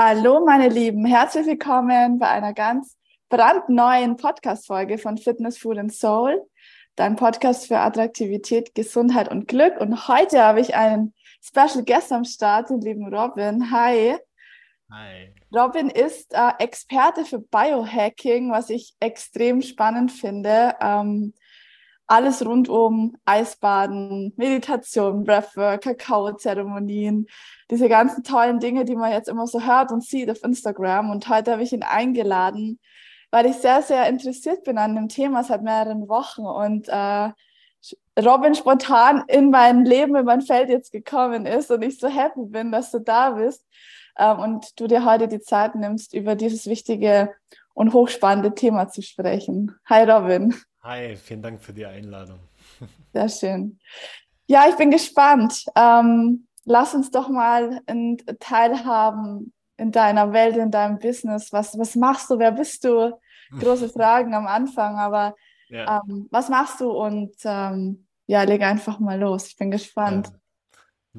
Hallo, meine Lieben, herzlich willkommen bei einer ganz brandneuen Podcast-Folge von Fitness, Food and Soul, dein Podcast für Attraktivität, Gesundheit und Glück. Und heute habe ich einen Special Guest am Start, den lieben Robin. Hi. Hi. Robin ist äh, Experte für Biohacking, was ich extrem spannend finde. Ähm, alles rund um Eisbaden, Meditation, Breathwork, Kakaozeremonien, diese ganzen tollen Dinge, die man jetzt immer so hört und sieht auf Instagram. Und heute habe ich ihn eingeladen, weil ich sehr, sehr interessiert bin an dem Thema seit mehreren Wochen und äh, Robin spontan in mein Leben, in mein Feld jetzt gekommen ist und ich so happy bin, dass du da bist ähm, und du dir heute die Zeit nimmst, über dieses wichtige und hochspannende Thema zu sprechen. Hi Robin. Hi, vielen Dank für die Einladung. Sehr schön. Ja, ich bin gespannt. Ähm, lass uns doch mal teilhaben in deiner Welt, in deinem Business. Was, was machst du? Wer bist du? Große Fragen am Anfang, aber ja. ähm, was machst du? Und ähm, ja, leg einfach mal los. Ich bin gespannt. Ja.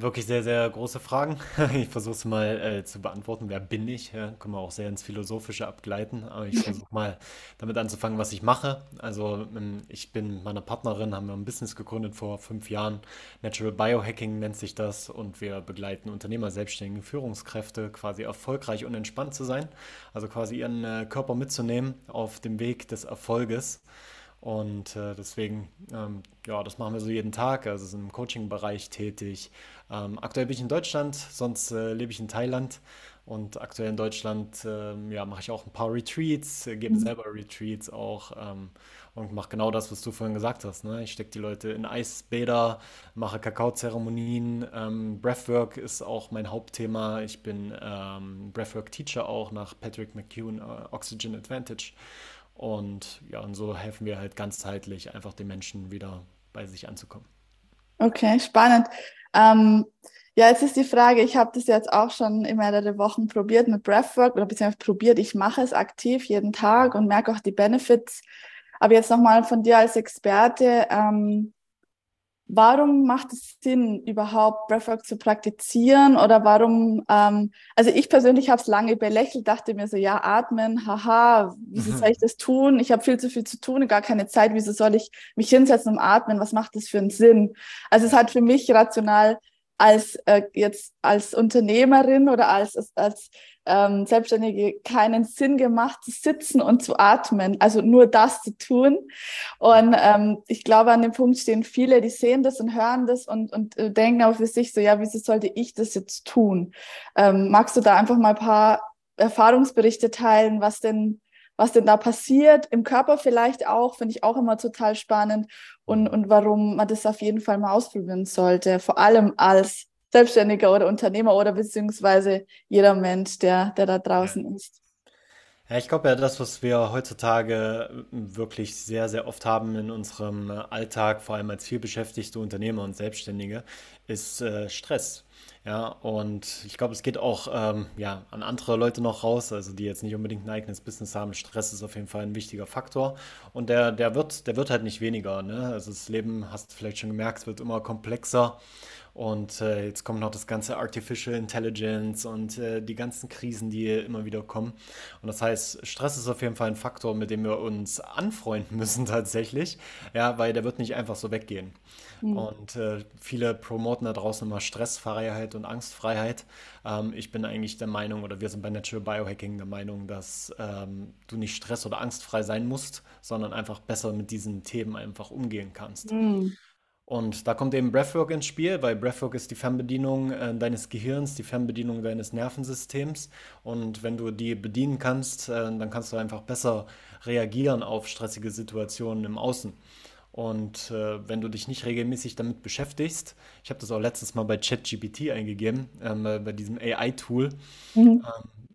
Wirklich sehr, sehr große Fragen. Ich versuche es mal äh, zu beantworten. Wer bin ich? Ja, können wir auch sehr ins Philosophische abgleiten. Aber ich versuche mal damit anzufangen, was ich mache. Also ähm, ich bin mit meiner Partnerin, haben wir ein Business gegründet vor fünf Jahren. Natural Biohacking nennt sich das. Und wir begleiten Unternehmer, Selbstständige, Führungskräfte quasi erfolgreich und entspannt zu sein. Also quasi ihren äh, Körper mitzunehmen auf dem Weg des Erfolges. Und äh, deswegen, ähm, ja, das machen wir so jeden Tag. Also sind im Coaching-Bereich tätig. Ähm, aktuell bin ich in Deutschland, sonst äh, lebe ich in Thailand. Und aktuell in Deutschland ähm, ja, mache ich auch ein paar Retreats, äh, gebe mhm. selber Retreats auch ähm, und mache genau das, was du vorhin gesagt hast. Ne? Ich stecke die Leute in Eisbäder, mache Kakaozeremonien. Ähm, Breathwork ist auch mein Hauptthema. Ich bin ähm, Breathwork-Teacher auch nach Patrick McEwen, uh, Oxygen Advantage. Und ja, und so helfen wir halt ganzheitlich einfach den Menschen wieder bei sich anzukommen. Okay, spannend. Ähm, ja, jetzt ist die Frage, ich habe das jetzt auch schon in mehrere Wochen probiert mit Breathwork oder beziehungsweise probiert, ich mache es aktiv jeden Tag und merke auch die Benefits. Aber jetzt nochmal von dir als Experte, ähm, warum macht es Sinn, überhaupt Breathwork zu praktizieren? Oder warum, ähm, also ich persönlich habe es lange belächelt, dachte mir so, ja, atmen, haha, wieso mhm. soll ich das tun? Ich habe viel zu viel zu tun, gar keine Zeit, wieso soll ich mich hinsetzen und atmen? Was macht das für einen Sinn? Also es hat für mich rational als äh, jetzt als Unternehmerin oder als, als ähm, Selbstständige keinen Sinn gemacht, zu sitzen und zu atmen, also nur das zu tun. Und ähm, ich glaube, an dem Punkt stehen viele, die sehen das und hören das und, und äh, denken auch für sich so, ja, wieso sollte ich das jetzt tun? Ähm, magst du da einfach mal ein paar Erfahrungsberichte teilen, was denn was denn da passiert, im Körper vielleicht auch, finde ich auch immer total spannend und, und warum man das auf jeden Fall mal ausprobieren sollte, vor allem als Selbstständiger oder Unternehmer oder beziehungsweise jeder Mensch, der, der da draußen ist. Ja, ich glaube ja, das, was wir heutzutage wirklich sehr, sehr oft haben in unserem Alltag, vor allem als vielbeschäftigte Unternehmer und Selbstständige, ist äh, Stress. Ja, und ich glaube, es geht auch ähm, ja, an andere Leute noch raus, also die jetzt nicht unbedingt ein eigenes Business haben. Stress ist auf jeden Fall ein wichtiger Faktor. Und der, der wird, der wird halt nicht weniger. Ne? Also das Leben, hast du vielleicht schon gemerkt, wird immer komplexer. Und äh, jetzt kommt noch das ganze Artificial Intelligence und äh, die ganzen Krisen, die immer wieder kommen. Und das heißt, Stress ist auf jeden Fall ein Faktor, mit dem wir uns anfreunden müssen tatsächlich. Ja, weil der wird nicht einfach so weggehen. Mhm. Und äh, viele promoten da draußen immer Stressfreiheit und Angstfreiheit. Ähm, ich bin eigentlich der Meinung, oder wir sind bei Natural Biohacking der Meinung, dass ähm, du nicht stress- oder angstfrei sein musst, sondern einfach besser mit diesen Themen einfach umgehen kannst. Mhm. Und da kommt eben Breathwork ins Spiel, weil Breathwork ist die Fernbedienung äh, deines Gehirns, die Fernbedienung deines Nervensystems. Und wenn du die bedienen kannst, äh, dann kannst du einfach besser reagieren auf stressige Situationen im Außen. Und äh, wenn du dich nicht regelmäßig damit beschäftigst, ich habe das auch letztes Mal bei ChatGPT eingegeben, ähm, bei diesem AI-Tool, mhm. ähm,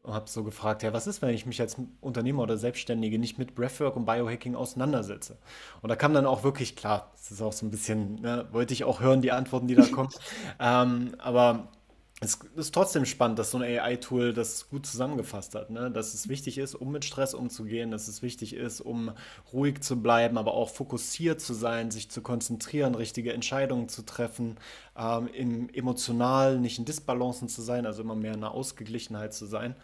habe so gefragt, ja, was ist, wenn ich mich als Unternehmer oder Selbstständige nicht mit Breathwork und Biohacking auseinandersetze? Und da kam dann auch wirklich klar, das ist auch so ein bisschen, ne, wollte ich auch hören, die Antworten, die da kommen. ähm, aber es ist trotzdem spannend, dass so ein AI-Tool das gut zusammengefasst hat, ne? Dass es wichtig ist, um mit Stress umzugehen, dass es wichtig ist, um ruhig zu bleiben, aber auch fokussiert zu sein, sich zu konzentrieren, richtige Entscheidungen zu treffen, ähm, im emotional nicht in Disbalancen zu sein, also immer mehr in einer Ausgeglichenheit zu sein.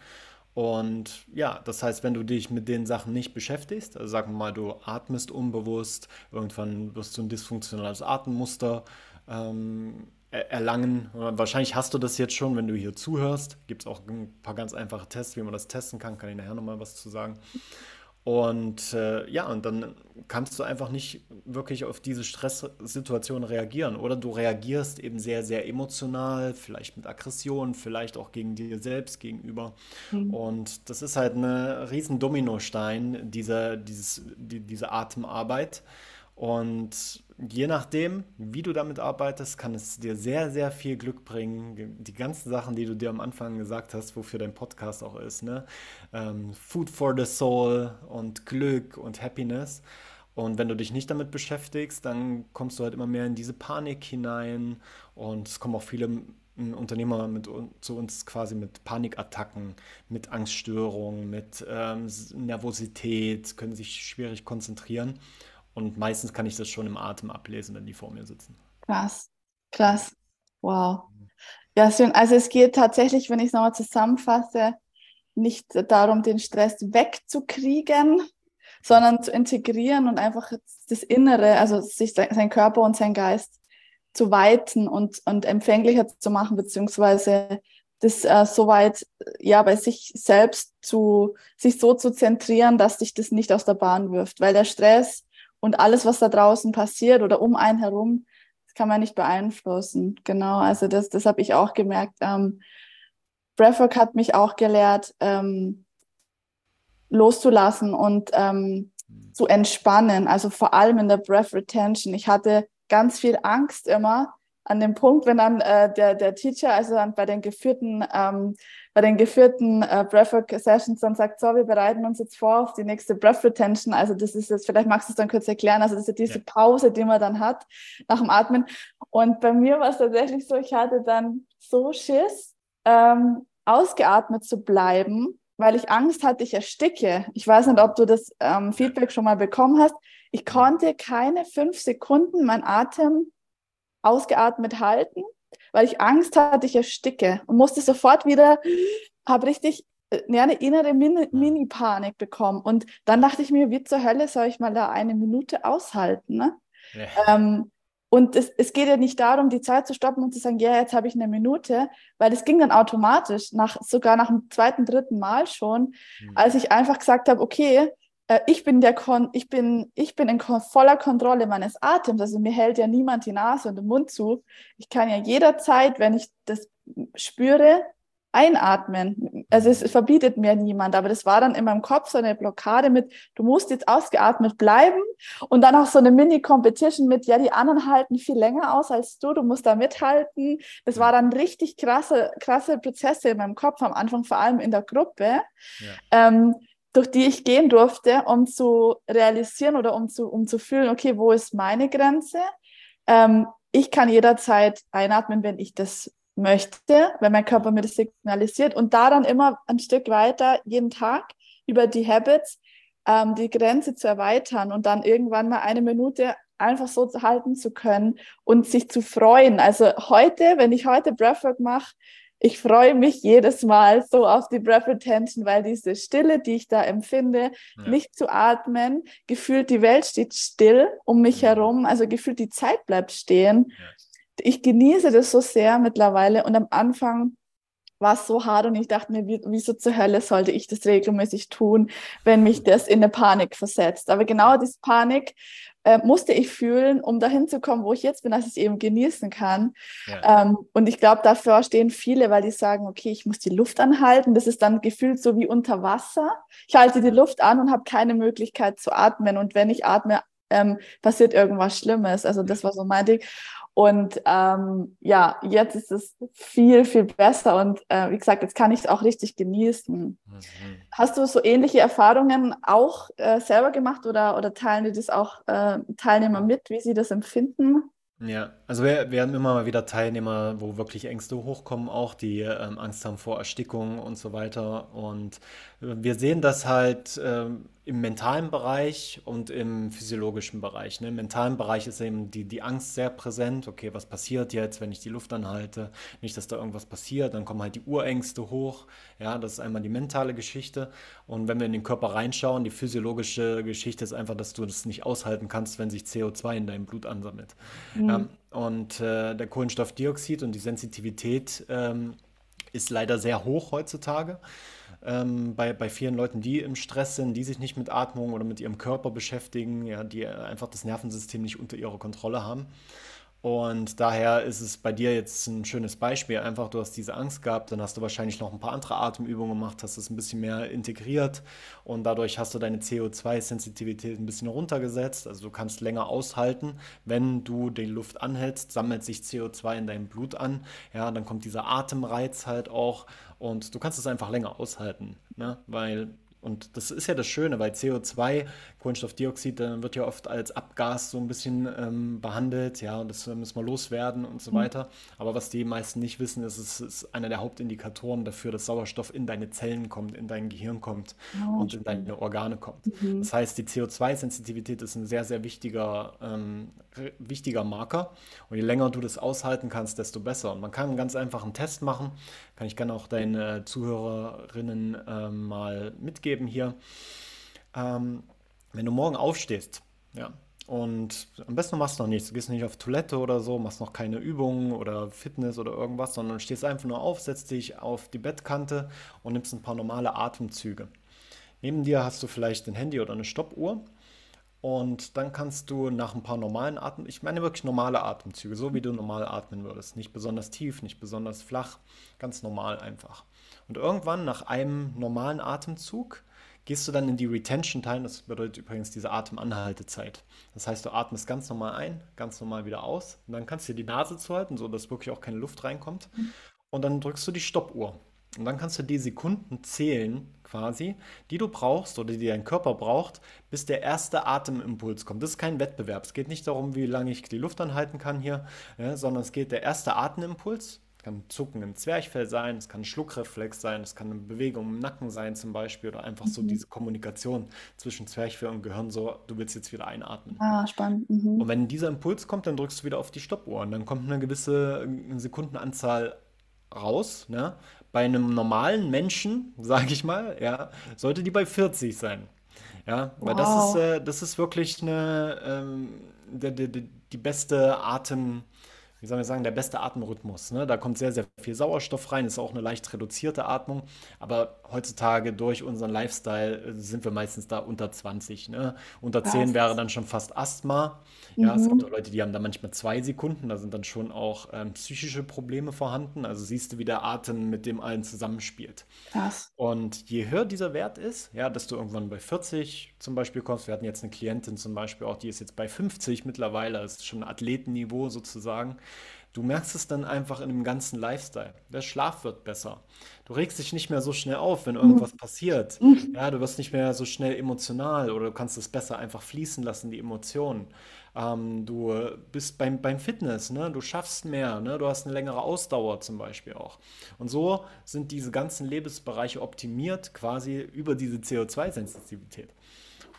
Und ja, das heißt, wenn du dich mit den Sachen nicht beschäftigst, also sagen wir mal, du atmest unbewusst, irgendwann wirst du ein dysfunktionales Atemmuster ähm, erlangen. Wahrscheinlich hast du das jetzt schon, wenn du hier zuhörst. Gibt es auch ein paar ganz einfache Tests, wie man das testen kann. Kann ich nachher nochmal was zu sagen. Und äh, ja, und dann kannst du einfach nicht wirklich auf diese Stresssituation reagieren. Oder du reagierst eben sehr, sehr emotional, vielleicht mit Aggression, vielleicht auch gegen dir selbst gegenüber. Mhm. Und das ist halt ein riesen Dominostein, diese, dieses, die, diese Atemarbeit. Und je nachdem, wie du damit arbeitest, kann es dir sehr, sehr viel Glück bringen. Die ganzen Sachen, die du dir am Anfang gesagt hast, wofür dein Podcast auch ist, ne? Ähm, Food for the Soul und Glück und Happiness. Und wenn du dich nicht damit beschäftigst, dann kommst du halt immer mehr in diese Panik hinein. Und es kommen auch viele Unternehmer mit, zu uns quasi mit Panikattacken, mit Angststörungen, mit ähm, Nervosität, können sich schwierig konzentrieren. Und meistens kann ich das schon im Atem ablesen, wenn die vor mir sitzen. Krass, krass. Wow. Ja, schön. Also es geht tatsächlich, wenn ich es nochmal zusammenfasse, nicht darum, den Stress wegzukriegen, sondern zu integrieren und einfach das Innere, also sich sein Körper und sein Geist zu weiten und, und empfänglicher zu machen, beziehungsweise das äh, soweit ja bei sich selbst zu sich so zu zentrieren, dass dich das nicht aus der Bahn wirft, weil der Stress und alles, was da draußen passiert oder um einen herum, das kann man nicht beeinflussen. Genau, also das, das habe ich auch gemerkt. Ähm, Breathwork hat mich auch gelehrt, ähm, loszulassen und ähm, zu entspannen. Also vor allem in der Breath Retention. Ich hatte ganz viel Angst immer, an dem Punkt, wenn dann äh, der, der Teacher, also dann bei den geführten, ähm, bei den geführten äh, Breathwork Sessions dann sagt, so, wir bereiten uns jetzt vor auf die nächste Breath Retention. Also das ist jetzt, vielleicht magst du es dann kurz erklären, also das ist diese ja. Pause, die man dann hat nach dem Atmen. Und bei mir war es tatsächlich so, ich hatte dann so Schiss, ähm, ausgeatmet zu bleiben, weil ich Angst hatte, ich ersticke. Ich weiß nicht, ob du das ähm, Feedback schon mal bekommen hast. Ich konnte keine fünf Sekunden mein Atem ausgeatmet halten, weil ich Angst hatte, ich ersticke und musste sofort wieder, habe richtig äh, ja, eine innere Mini-Panik bekommen. Und dann dachte ich mir, wie zur Hölle soll ich mal da eine Minute aushalten? Ne? Ja. Ähm, und es, es geht ja nicht darum, die Zeit zu stoppen und zu sagen, ja, jetzt habe ich eine Minute, weil es ging dann automatisch, nach, sogar nach dem zweiten, dritten Mal schon, mhm. als ich einfach gesagt habe, okay, äh, ich bin der Kon ich bin, ich bin in voller Kontrolle meines Atems. Also mir hält ja niemand die Nase und den Mund zu. Ich kann ja jederzeit, wenn ich das spüre, einatmen. Also es verbietet mir niemand, aber das war dann in meinem Kopf so eine Blockade mit, du musst jetzt ausgeatmet bleiben und dann auch so eine Mini-Competition mit, ja, die anderen halten viel länger aus als du, du musst da mithalten. Das war dann richtig krasse, krasse Prozesse in meinem Kopf am Anfang, vor allem in der Gruppe. Ja. Ähm, durch die ich gehen durfte, um zu realisieren oder um zu, um zu fühlen, okay, wo ist meine Grenze? Ähm, ich kann jederzeit einatmen, wenn ich das möchte, wenn mein Körper mir das signalisiert und da dann immer ein Stück weiter jeden Tag über die Habits ähm, die Grenze zu erweitern und dann irgendwann mal eine Minute einfach so halten zu können und sich zu freuen. Also heute, wenn ich heute Breathwork mache, ich freue mich jedes Mal so auf die Breath Retention, weil diese Stille, die ich da empfinde, ja. nicht zu atmen, gefühlt die Welt steht still um mich herum, also gefühlt die Zeit bleibt stehen. Ja. Ich genieße das so sehr mittlerweile und am Anfang war es so hart und ich dachte mir, wieso zur Hölle sollte ich das regelmäßig tun, wenn mich das in eine Panik versetzt. Aber genau diese Panik äh, musste ich fühlen, um dahin zu kommen, wo ich jetzt bin, dass ich es eben genießen kann. Ja. Ähm, und ich glaube, dafür stehen viele, weil die sagen, okay, ich muss die Luft anhalten. Das ist dann gefühlt so wie unter Wasser. Ich halte die Luft an und habe keine Möglichkeit zu atmen. Und wenn ich atme, ähm, passiert irgendwas Schlimmes. Also das war so mein Ding. Und ähm, ja, jetzt ist es viel, viel besser und äh, wie gesagt, jetzt kann ich es auch richtig genießen. Mhm. Hast du so ähnliche Erfahrungen auch äh, selber gemacht oder, oder teilen dir das auch äh, Teilnehmer mit, wie sie das empfinden? Ja, Also wir, wir haben immer mal wieder Teilnehmer, wo wirklich Ängste hochkommen, auch die ähm, Angst haben vor Erstickung und so weiter. Und äh, wir sehen das halt ähm, im mentalen Bereich und im physiologischen Bereich. Ne? Im mentalen Bereich ist eben die, die Angst sehr präsent. Okay, was passiert jetzt, wenn ich die Luft anhalte? Nicht, dass da irgendwas passiert. Dann kommen halt die Urängste hoch. Ja, das ist einmal die mentale Geschichte. Und wenn wir in den Körper reinschauen, die physiologische Geschichte ist einfach, dass du das nicht aushalten kannst, wenn sich CO2 in deinem Blut ansammelt. Mhm. Ja, und äh, der Kohlenstoffdioxid und die Sensitivität ähm, ist leider sehr hoch heutzutage ähm, bei, bei vielen Leuten, die im Stress sind, die sich nicht mit Atmung oder mit ihrem Körper beschäftigen, ja, die einfach das Nervensystem nicht unter ihrer Kontrolle haben. Und daher ist es bei dir jetzt ein schönes Beispiel. Einfach, du hast diese Angst gehabt, dann hast du wahrscheinlich noch ein paar andere Atemübungen gemacht, hast es ein bisschen mehr integriert und dadurch hast du deine CO2-Sensitivität ein bisschen runtergesetzt. Also du kannst länger aushalten. Wenn du die Luft anhältst, sammelt sich CO2 in deinem Blut an. Ja, dann kommt dieser Atemreiz halt auch und du kannst es einfach länger aushalten, ne? weil und das ist ja das Schöne, weil CO2, Kohlenstoffdioxid, dann wird ja oft als Abgas so ein bisschen ähm, behandelt, ja, und das müssen wir loswerden und so mhm. weiter. Aber was die meisten nicht wissen, ist, es ist einer der Hauptindikatoren dafür, dass Sauerstoff in deine Zellen kommt, in dein Gehirn kommt oh, und in deine Organe kommt. Mhm. Das heißt, die CO2-Sensitivität ist ein sehr, sehr wichtiger, ähm, wichtiger Marker. Und je länger du das aushalten kannst, desto besser. Und man kann einen ganz einfachen Test machen, kann ich gerne auch deine Zuhörerinnen äh, mal mitgeben hier. Ähm, wenn du morgen aufstehst, ja, und am besten machst du noch nichts. Du gehst nicht auf Toilette oder so, machst noch keine Übungen oder Fitness oder irgendwas, sondern stehst einfach nur auf, setzt dich auf die Bettkante und nimmst ein paar normale Atemzüge. Neben dir hast du vielleicht ein Handy oder eine Stoppuhr und dann kannst du nach ein paar normalen Atem, ich meine wirklich normale Atemzüge, so wie du normal atmen würdest. Nicht besonders tief, nicht besonders flach, ganz normal einfach. Und irgendwann nach einem normalen Atemzug gehst du dann in die Retention Time, das bedeutet übrigens diese Atemanhaltezeit. Das heißt, du atmest ganz normal ein, ganz normal wieder aus. Und dann kannst du dir die Nase zuhalten, so dass wirklich auch keine Luft reinkommt. Mhm. Und dann drückst du die Stoppuhr. Und dann kannst du die Sekunden zählen, quasi, die du brauchst oder die dein Körper braucht, bis der erste Atemimpuls kommt. Das ist kein Wettbewerb. Es geht nicht darum, wie lange ich die Luft anhalten kann hier, ja, sondern es geht der erste Atemimpuls. Es kann ein Zucken im Zwerchfell sein, es kann ein Schluckreflex sein, es kann eine Bewegung im Nacken sein zum Beispiel oder einfach so mhm. diese Kommunikation zwischen Zwerchfell und Gehirn, so du willst jetzt wieder einatmen. Ah, spannend. Mhm. Und wenn dieser Impuls kommt, dann drückst du wieder auf die Stoppuhr und dann kommt eine gewisse Sekundenanzahl raus. Ne? Bei einem normalen Menschen, sage ich mal, ja, sollte die bei 40 sein. Ja, weil das ist, äh, das ist wirklich eine, ähm, die, die, die beste Atem, wie soll man sagen, der beste Atemrhythmus. Ne? Da kommt sehr, sehr viel Sauerstoff rein, ist auch eine leicht reduzierte Atmung. Aber heutzutage durch unseren Lifestyle äh, sind wir meistens da unter 20. Ne? Unter 10 wäre dann schon fast Asthma. Ja, es gibt auch mhm. Leute, die haben da manchmal zwei Sekunden, da sind dann schon auch ähm, psychische Probleme vorhanden. Also siehst du, wie der Atem mit dem allen zusammenspielt. Krass. Und je höher dieser Wert ist, ja, du irgendwann bei 40 zum Beispiel kommst, wir hatten jetzt eine Klientin zum Beispiel auch, die ist jetzt bei 50 mittlerweile, ist schon Athletenniveau sozusagen. Du merkst es dann einfach in dem ganzen Lifestyle. Der Schlaf wird besser. Du regst dich nicht mehr so schnell auf, wenn irgendwas passiert. Ja, du wirst nicht mehr so schnell emotional oder du kannst es besser einfach fließen lassen, die Emotionen. Ähm, du bist beim, beim Fitness, ne? du schaffst mehr, ne? du hast eine längere Ausdauer zum Beispiel auch. Und so sind diese ganzen Lebensbereiche optimiert quasi über diese CO2-Sensitivität.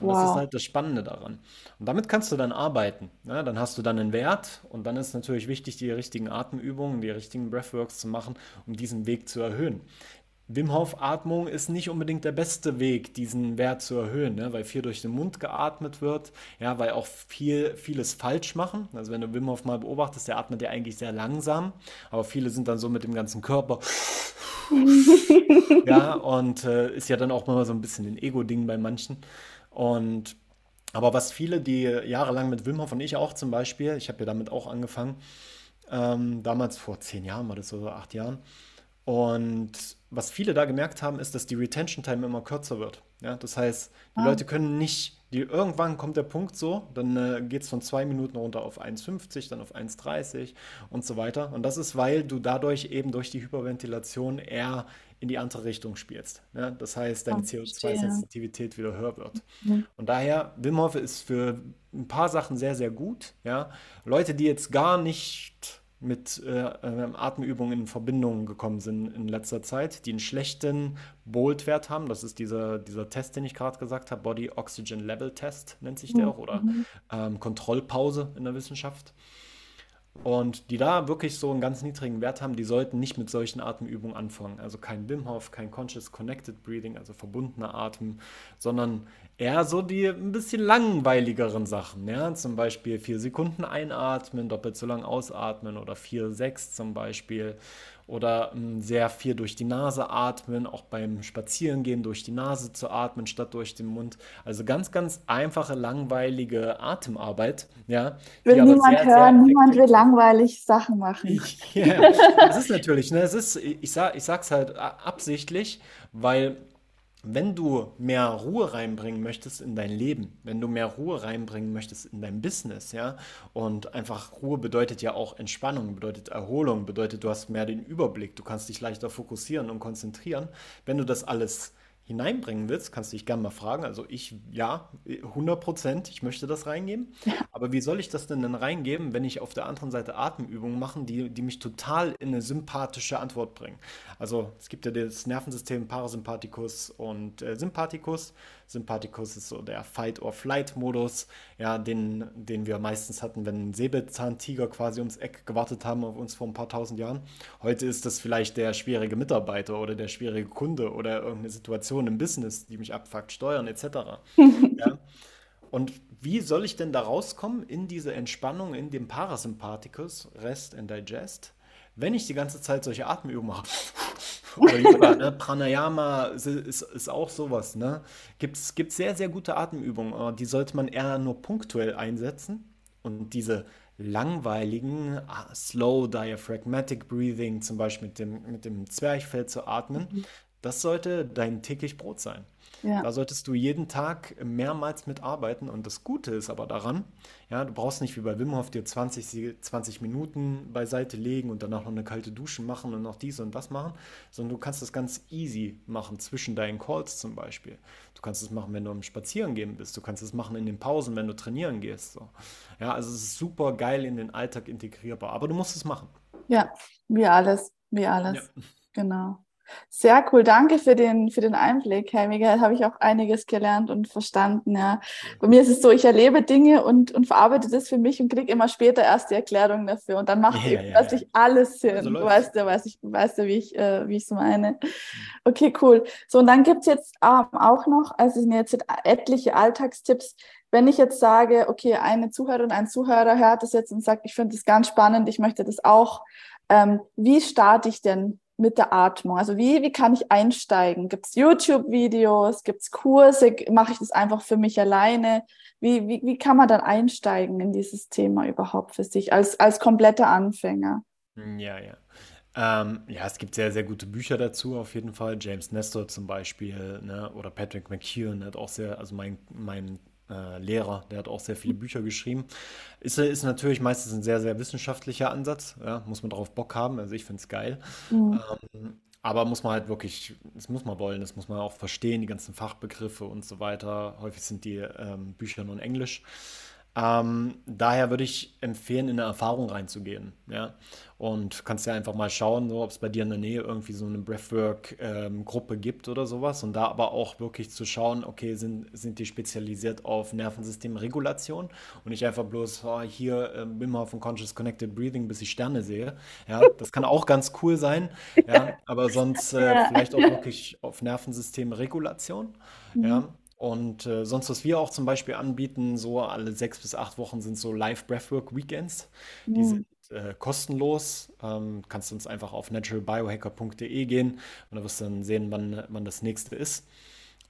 Und wow. das ist halt das Spannende daran. Und damit kannst du dann arbeiten. Ne? Dann hast du dann einen Wert und dann ist natürlich wichtig, die richtigen Atemübungen, die richtigen Breathworks zu machen, um diesen Weg zu erhöhen. Wim Hof Atmung ist nicht unbedingt der beste Weg, diesen Wert zu erhöhen, ne? weil viel durch den Mund geatmet wird, ja, weil auch viel, vieles falsch machen. Also wenn du Wim Hof mal beobachtest, der atmet ja eigentlich sehr langsam, aber viele sind dann so mit dem ganzen Körper. ja, und äh, ist ja dann auch mal so ein bisschen ein Ego-Ding bei manchen. Und aber was viele, die jahrelang mit Wim Hof und ich auch zum Beispiel, ich habe ja damit auch angefangen, ähm, damals vor zehn Jahren war das so, acht Jahren, und was viele da gemerkt haben, ist, dass die Retention Time immer kürzer wird. Ja, das heißt, die ah. Leute können nicht, die, irgendwann kommt der Punkt so, dann äh, geht es von zwei Minuten runter auf 1,50, dann auf 1,30 und so weiter. Und das ist, weil du dadurch eben durch die Hyperventilation eher in die andere Richtung spielst. Ne? Das heißt, deine Ah, verstehe. CO2-Sensitivität wieder höher wird. Mhm. Und daher, Wim Hof ist für ein paar Sachen sehr, sehr gut. Ja? Leute, die jetzt gar nicht mit äh, ähm, Atemübungen in Verbindung gekommen sind in letzter Zeit, die einen schlechten Bolt-Wert haben, das ist dieser, dieser Test, den ich gerade gesagt habe, Body Oxygen Level Test nennt sich der auch, oder Mhm. ähm, Kontrollpause in der Wissenschaft. Und die da wirklich so einen ganz niedrigen Wert haben, die sollten nicht mit solchen Atemübungen anfangen. Also kein Wim Hof, kein Conscious Connected Breathing, also verbundener Atem, sondern eher so die ein bisschen langweiligeren Sachen. Ja? Zum Beispiel vier Sekunden einatmen, doppelt so lang ausatmen oder vier, sechs zum Beispiel. Oder ähm, sehr viel durch die Nase atmen, auch beim Spazierengehen durch die Nase zu atmen statt durch den Mund. Also ganz, ganz einfache, langweilige Atemarbeit, ja, Will niemand sehr, sehr hören, niemand will langweilig Sachen machen. Ja, das ist natürlich, ne, es ist, ich sag, ich sag's halt a- absichtlich, weil wenn du mehr Ruhe reinbringen möchtest in dein Leben, wenn du mehr Ruhe reinbringen möchtest in dein Business, ja, und einfach Ruhe bedeutet ja auch Entspannung, bedeutet Erholung, bedeutet, du hast mehr den Überblick, du kannst dich leichter fokussieren und konzentrieren. Wenn du das alles hineinbringen willst, kannst du dich gerne mal fragen. Also ich, ja, hundert Prozent, ich möchte das reingeben. Aber wie soll ich das denn dann reingeben, wenn ich auf der anderen Seite Atemübungen mache, die, die mich total in eine sympathische Antwort bringen? Also es gibt ja das Nervensystem Parasympathikus und äh, Sympathikus. Sympathikus ist so der Fight-or-Flight-Modus, ja, den, den wir meistens hatten, wenn Säbelzahntiger quasi ums Eck gewartet haben auf uns vor ein paar tausend Jahren. Heute ist das vielleicht der schwierige Mitarbeiter oder der schwierige Kunde oder irgendeine Situation im Business, die mich abfuckt, Steuern etc. Ja? Und wie soll ich denn da rauskommen in diese Entspannung, in dem Parasympathikus, Rest and Digest, wenn ich die ganze Zeit solche Atemübungen mache? Oder Yoga, ne? Pranayama ist, ist, ist auch sowas, ne? Gibt es gibt sehr, sehr gute Atemübungen, aber die sollte man eher nur punktuell einsetzen. Und diese langweiligen, ah, Slow Diaphragmatic Breathing, zum Beispiel mit dem, mit dem Zwerchfell zu atmen, das sollte dein täglich Brot sein. Ja, Da solltest du jeden Tag mehrmals mitarbeiten. Und das Gute ist aber daran, ja, du brauchst nicht wie bei Wim Hof dir 20, Sie- 20 Minuten beiseite legen und danach noch eine kalte Dusche machen und noch dies und das machen, sondern du kannst das ganz easy machen zwischen deinen Calls zum Beispiel. Du kannst es machen, wenn du am Spazierengehen bist. Du kannst es machen in den Pausen, wenn du trainieren gehst. So. Ja, also es ist super geil in den Alltag integrierbar. Aber du musst es machen. ja, wie alles, wie Ja. alles. Genau. Sehr cool, danke für den, für den Einblick, Herr Miguel. Habe ich auch einiges gelernt und verstanden, ja. Bei mir ist es so, ich erlebe Dinge und, und verarbeite das für mich und kriege immer später erst die Erklärung dafür. Und dann macht Ja, ja, ja. plötzlich alles So Sinn. Du läuft's. weißt ja, weiß ich, weißt ja, wie ich, äh, wie ich es meine. Okay, cool. So, und dann gibt es jetzt ähm, auch noch, also es sind jetzt etliche Alltagstipps. Wenn ich jetzt sage, okay, eine Zuhörerin, ein Zuhörer hört das jetzt und sagt, ich finde das ganz spannend, ich möchte das auch, ähm, wie starte ich denn mit der Atmung? Also wie, wie kann ich einsteigen? Gibt es YouTube-Videos? Gibt es Kurse? Mache ich das einfach für mich alleine? Wie, wie, wie kann man dann einsteigen in dieses Thema überhaupt für sich als, als kompletter Anfänger? Ja, ja. Ähm, ja, es gibt sehr, sehr gute Bücher dazu, auf jeden Fall. James Nestor zum Beispiel, ne? Oder Patrick McKeown hat auch sehr, also mein, mein äh, Lehrer, der hat auch sehr viele Bücher geschrieben. Ist, ist natürlich meistens ein sehr, sehr wissenschaftlicher Ansatz, ja? Muss man drauf Bock haben, also ich finde es geil. Mhm. Ähm, aber muss man halt wirklich, das muss man wollen, das muss man auch verstehen, die ganzen Fachbegriffe und so weiter. Häufig sind die ähm, Bücher nur in Englisch. Ähm, daher würde ich empfehlen, in eine Erfahrung reinzugehen, ja. Und kannst ja einfach mal schauen, so, ob es bei dir in der Nähe irgendwie so eine Breathwork-Gruppe gibt oder sowas. Und da aber auch wirklich zu schauen, okay, sind, sind die spezialisiert auf Nervensystemregulation und nicht einfach bloß oh, hier äh, Wim Hof und Conscious Connected Breathing, bis ich Sterne sehe. Ja, das kann auch ganz cool sein, ja, aber sonst äh, vielleicht auch wirklich auf Nervensystemregulation, Mhm. ja. Und äh, sonst, was wir auch zum Beispiel anbieten, so alle sechs bis acht Wochen sind so Live Breathwork Weekends. Die sind äh, kostenlos. Ähm, kannst uns einfach auf naturalbiohacker.de gehen und da wirst du dann sehen, wann, wann das nächste ist.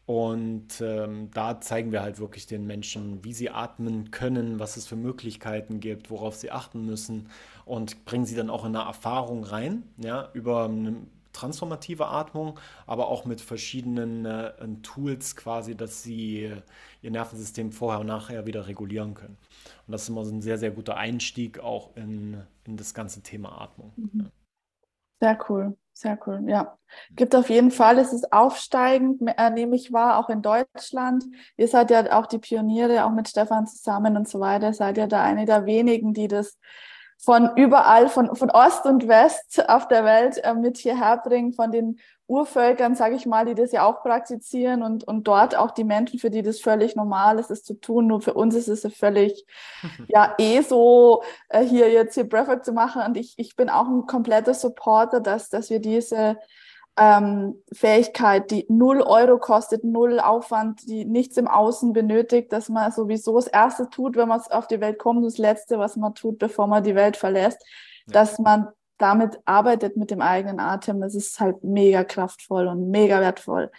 Und ähm, da zeigen wir halt wirklich den Menschen, wie sie atmen können, was es für Möglichkeiten gibt, worauf sie achten müssen und bringen sie dann auch in eine Erfahrung rein, ja, über eine transformative Atmung, aber auch mit verschiedenen äh, Tools quasi, dass sie äh, ihr Nervensystem vorher und nachher wieder regulieren können. Und das ist immer so ein sehr, sehr guter Einstieg auch in, in das ganze Thema Atmung. Ja. Sehr cool, sehr cool, ja. Gibt auf jeden Fall, es ist aufsteigend, äh, nehme ich wahr, auch in Deutschland. Ihr seid ja auch die Pioniere, auch mit Stefan zusammen und so weiter, seid ja da eine der wenigen, die das von überall, von, von Ost und West auf der Welt äh, mit hierher bringen, von den Urvölkern, sage ich mal, die das ja auch praktizieren und, und dort auch die Menschen, für die das völlig normal ist, es zu tun. Nur für uns ist es ja völlig, ja, eh so, äh, hier jetzt hier Breathwork zu machen. Und ich, ich bin auch ein kompletter Supporter, dass, dass wir diese ähm, Fähigkeit, die null Euro kostet, null Aufwand, die nichts im Außen benötigt, dass man sowieso das Erste tut, wenn man auf die Welt kommt, das Letzte, was man tut, bevor man die Welt verlässt, ja. dass man damit arbeitet mit dem eigenen Atem. Das ist halt mega kraftvoll und mega wertvoll.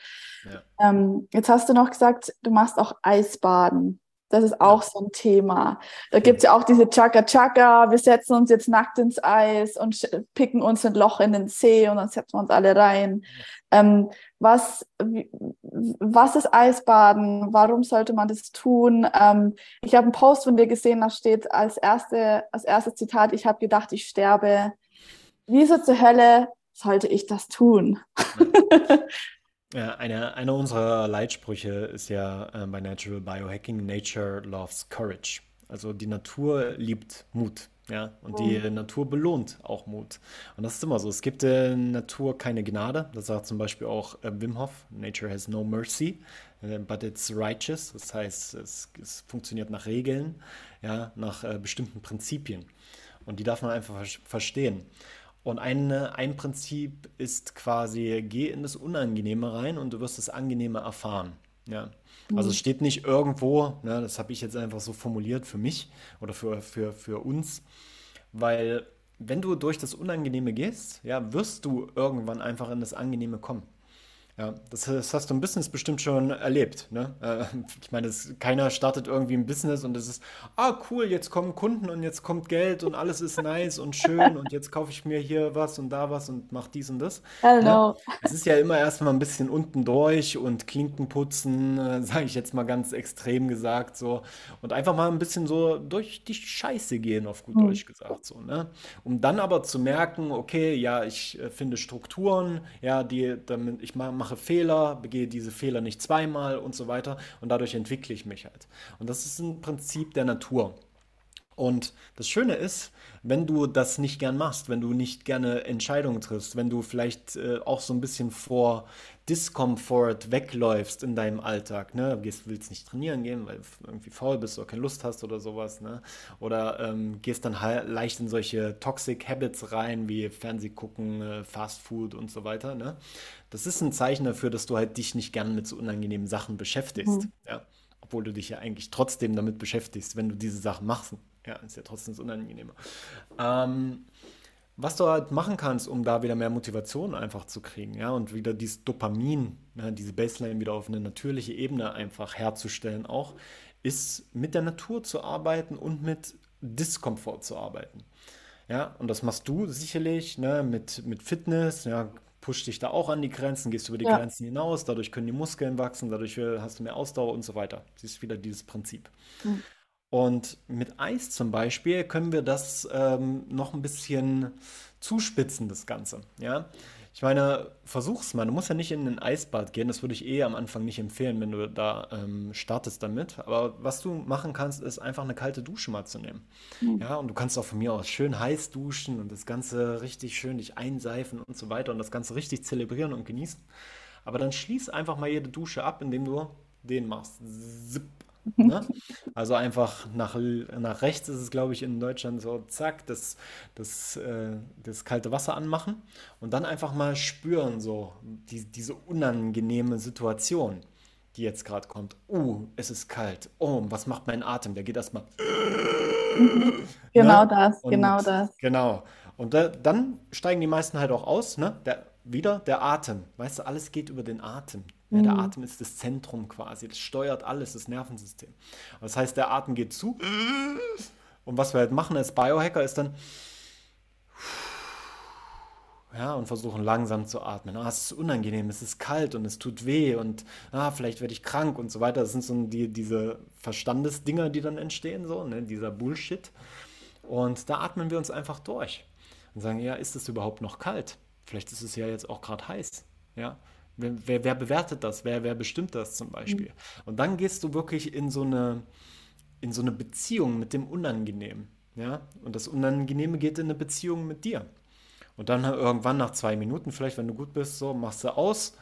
Ja. Ähm, jetzt hast du noch gesagt, du machst auch Eisbaden. Das ist auch so ein Thema. Da gibt es ja auch diese Chaka Chaka, wir setzen uns jetzt nackt ins Eis und picken uns ein Loch in den See und dann setzen wir uns alle rein. Ähm, was, was ist Eisbaden? Warum sollte man das tun? Ähm, ich habe einen Post von dir gesehen, da steht als, erste, als erstes Zitat, ich habe gedacht, ich sterbe. Wieso zur Hölle sollte ich das tun? Ja, eine, einer unserer Leitsprüche ist ja äh, bei Natural Biohacking, Nature loves courage. Also die Natur liebt Mut. Ja, und die oh. Natur belohnt auch Mut. Und das ist immer so. Es gibt der Natur keine Gnade. Das sagt zum Beispiel auch äh, Wim Hof. Nature has no mercy, äh, but it's righteous. Das heißt, es, es funktioniert nach Regeln, ja, nach äh, bestimmten Prinzipien. Und die darf man einfach verstehen. Und ein, ein Prinzip ist quasi, geh in das Unangenehme rein und du wirst das Angenehme erfahren. Ja. Also es mhm. steht nicht irgendwo, ne, das habe ich jetzt einfach so formuliert für mich oder für, für, für uns, weil wenn du durch das Unangenehme gehst, ja, wirst du irgendwann einfach in das Angenehme kommen. Ja, das, das, hast du im Business bestimmt schon erlebt. Ne? Äh, ich meine, das, keiner startet irgendwie ein Business und es ist, ah cool, jetzt kommen Kunden und jetzt kommt Geld und alles ist nice und schön und jetzt kaufe ich mir hier was und da was und mache dies und das. Hello. Ne? Es ist ja immer erstmal ein bisschen unten durch und Klinken putzen, äh, sage ich jetzt mal ganz extrem gesagt so und einfach mal ein bisschen so durch die Scheiße gehen, auf gut mhm. Deutsch gesagt so. Ne? Um dann aber zu merken, okay, ja, ich äh, finde Strukturen, ja, die, damit ich mache mache Fehler, begehe diese Fehler nicht zweimal und so weiter und dadurch entwickle ich mich halt. Und das ist ein Prinzip der Natur. Und das Schöne ist, wenn du das nicht gern machst, wenn du nicht gerne Entscheidungen triffst, wenn du vielleicht äh, auch so ein bisschen vor Discomfort wegläufst in deinem Alltag, ne, gehst, willst nicht trainieren gehen, weil du irgendwie faul bist oder keine Lust hast oder sowas, ne, oder ähm, gehst dann leicht in solche Toxic Habits rein, wie Fernseh gucken, äh, Fast Food und so weiter, ne, das ist ein Zeichen dafür, dass du halt dich nicht gern mit so unangenehmen Sachen beschäftigst, mhm. ja, obwohl du dich ja eigentlich trotzdem damit beschäftigst, wenn du diese Sachen machst, ja, ist ja trotzdem so unangenehmer. Ähm, was du halt machen kannst, um da wieder mehr Motivation einfach zu kriegen, ja, und wieder dieses Dopamin, ja, diese Baseline wieder auf eine natürliche Ebene einfach herzustellen, auch, ist mit der Natur zu arbeiten und mit Diskomfort zu arbeiten. Ja, und das machst du sicherlich ne, mit, mit Fitness, ja, pusht dich da auch an die Grenzen, gehst über die ja. Grenzen hinaus, dadurch können die Muskeln wachsen, dadurch hast du mehr Ausdauer und so weiter. Das ist wieder dieses Prinzip. Mhm. Und mit Eis zum Beispiel können wir das ähm, noch ein bisschen zuspitzen, das Ganze. Ja? Ich meine, versuch's mal. Du musst ja nicht in ein Eisbad gehen. Das würde ich eh am Anfang nicht empfehlen, wenn du da ähm, startest damit. Aber was du machen kannst, ist einfach eine kalte Dusche mal zu nehmen. Mhm. Ja, und du kannst auch von mir aus schön heiß duschen und das Ganze richtig schön dich einseifen und so weiter und das Ganze richtig zelebrieren und genießen. Aber dann schließ einfach mal jede Dusche ab, indem du den machst. Zip, Ne? Also einfach nach, nach rechts ist es, glaube ich, in Deutschland so, zack, das, das, äh, das kalte Wasser anmachen und dann einfach mal spüren, so die, diese unangenehme Situation, die jetzt gerade kommt. Uh, es ist kalt. Oh, was macht mein Atem? Der geht erstmal. Genau ne? das, und, genau das. Genau. Und da, dann steigen die meisten halt auch aus, ne? Der, wieder der Atem. Weißt du, alles geht über den Atem. Ja, der mhm. Atem ist das Zentrum quasi, das steuert alles, das Nervensystem. Das heißt, der Atem geht zu. Und was wir halt machen als Biohacker ist dann ja, und versuchen langsam zu atmen. Ah, es ist unangenehm, es ist kalt und es tut weh und ah, vielleicht werde ich krank und so weiter. Das sind so die, diese Verstandesdinger, die dann entstehen, so, ne, dieser Bullshit. Und da atmen wir uns einfach durch und sagen, ja, ist es überhaupt noch kalt? Vielleicht ist es ja jetzt auch gerade heiß. Ja, wer, wer, wer, bewertet das? Wer, wer bestimmt das zum Beispiel? Mhm. Und dann gehst du wirklich in so eine, in so eine Beziehung mit dem Unangenehmen. Ja, und das Unangenehme geht in eine Beziehung mit dir. Und dann irgendwann nach zwei Minuten, vielleicht wenn du gut bist, so machst du aus,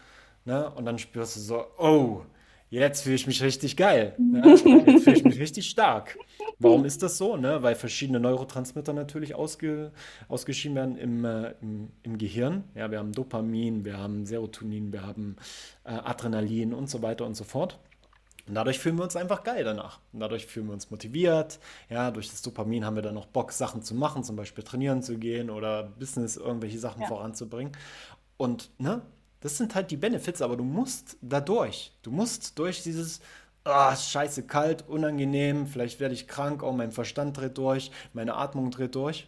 ne? Und dann spürst du so, oh, jetzt fühle ich mich richtig geil. Ne? Jetzt fühle ich mich richtig stark. Warum ist das so? Ne? Weil verschiedene Neurotransmitter natürlich ausge, ausgeschieden werden im, äh, im, im, Gehirn. Ja, wir haben Dopamin, wir haben Serotonin, wir haben äh, Adrenalin und so weiter und so fort. Und dadurch fühlen wir uns einfach geil danach. Und dadurch fühlen wir uns motiviert. Ja, durch das Dopamin haben wir dann noch Bock, Sachen zu machen, zum Beispiel trainieren zu gehen oder Business, irgendwelche Sachen ja. voranzubringen. Und ne, das sind halt die Benefits, aber du musst da durch. Du musst durch dieses, oh, scheiße, kalt, unangenehm, vielleicht werde ich krank, oh, mein Verstand dreht durch, meine Atmung dreht durch.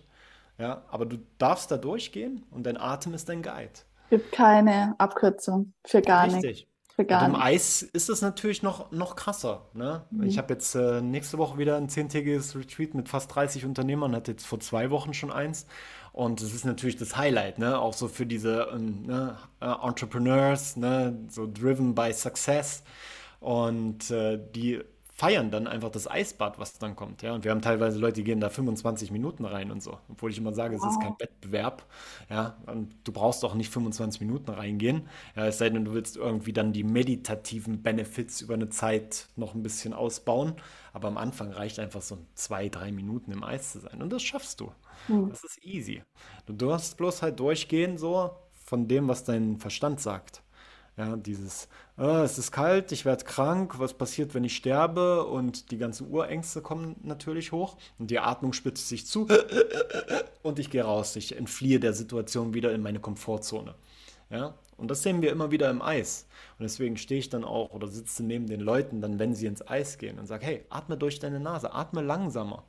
Ja, aber du darfst da durchgehen und dein Atem ist dein Guide. Es gibt keine Abkürzung für gar nichts. Richtig. Für gar und im Eis ist es natürlich noch, noch krasser. Ne? Mhm. Ich habe jetzt äh, nächste Woche wieder ein zehntägiges Retreat mit fast 30 Unternehmern, hatte jetzt vor zwei Wochen schon eins. Und es ist natürlich das Highlight, ne? auch so für diese ähm, ne? Äh, Entrepreneurs, ne? so driven by success. Und äh, die feiern dann einfach das Eisbad, was dann kommt. Ja? Und wir haben teilweise Leute, die gehen da 25 Minuten rein und so. Obwohl ich immer sage, wow. es ist kein Wettbewerb. Ja? Und du brauchst auch nicht 25 Minuten reingehen. Ja, es sei denn, du willst irgendwie dann die meditativen Benefits über eine Zeit noch ein bisschen ausbauen. Aber am Anfang reicht einfach so zwei, drei Minuten im Eis zu sein. Und das schaffst du. Mhm. Das ist easy. Du darfst bloß halt durchgehen so von dem, was dein Verstand sagt. Ja, dieses, oh, es ist kalt, ich werde krank, was passiert, wenn ich sterbe? Und die ganzen Urängste kommen natürlich hoch und die Atmung spitzt sich zu und ich gehe raus. Ich entfliehe der Situation wieder in meine Komfortzone. Ja, und das sehen wir immer wieder im Eis. Und deswegen stehe ich dann auch oder sitze neben den Leuten, dann, wenn sie ins Eis gehen und sage, hey, atme durch deine Nase, atme langsamer.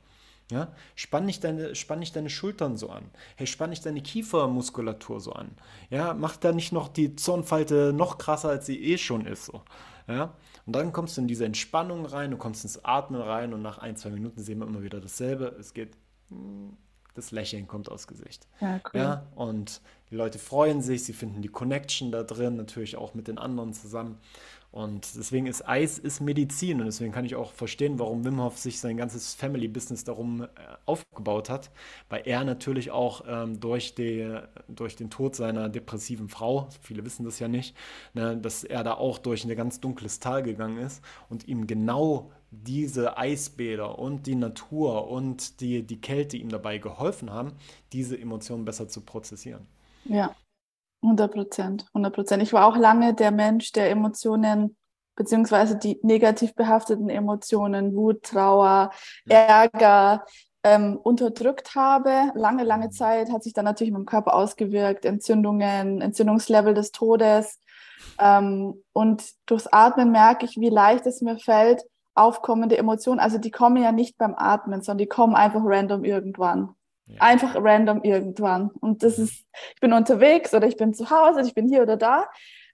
Ja? Spann, nicht deine, spann nicht deine Schultern so an. Hey, spann nicht deine Kiefermuskulatur so an. Ja? Mach da nicht noch die Zornfalte noch krasser, als sie eh schon ist. So. Ja? Und dann kommst du in diese Entspannung rein, du kommst ins Atmen rein und nach ein, zwei Minuten sehen wir immer wieder dasselbe. Es geht, das Lächeln kommt aus Gesicht. Ja, cool. ja, und die Leute freuen sich, sie finden die Connection da drin, natürlich auch mit den anderen zusammen. Und deswegen ist Eis ist Medizin und deswegen kann ich auch verstehen, warum Wim Hof sich sein ganzes Family-Business darum äh, aufgebaut hat, weil er natürlich auch ähm, durch, die, durch den Tod seiner depressiven Frau, viele wissen das ja nicht, ne, dass er da auch durch ein ganz dunkles Tal gegangen ist und ihm genau diese Eisbäder und die Natur und die, die Kälte ihm dabei geholfen haben, diese Emotionen besser zu prozessieren. Ja, 100 Prozent, 100 Prozent. Ich war auch lange der Mensch, der Emotionen beziehungsweise die negativ behafteten Emotionen, Wut, Trauer, Ärger ähm, unterdrückt habe. Lange, lange Zeit hat sich dann natürlich in meinem Körper ausgewirkt, Entzündungen, Entzündungslevel des Todes. Ähm, und durchs Atmen merke ich, wie leicht es mir fällt, aufkommende Emotionen, also die kommen ja nicht beim Atmen, sondern die kommen einfach random irgendwann. Ja. Einfach random irgendwann. Und das ist, ich bin unterwegs oder ich bin zu Hause, ich bin hier oder da.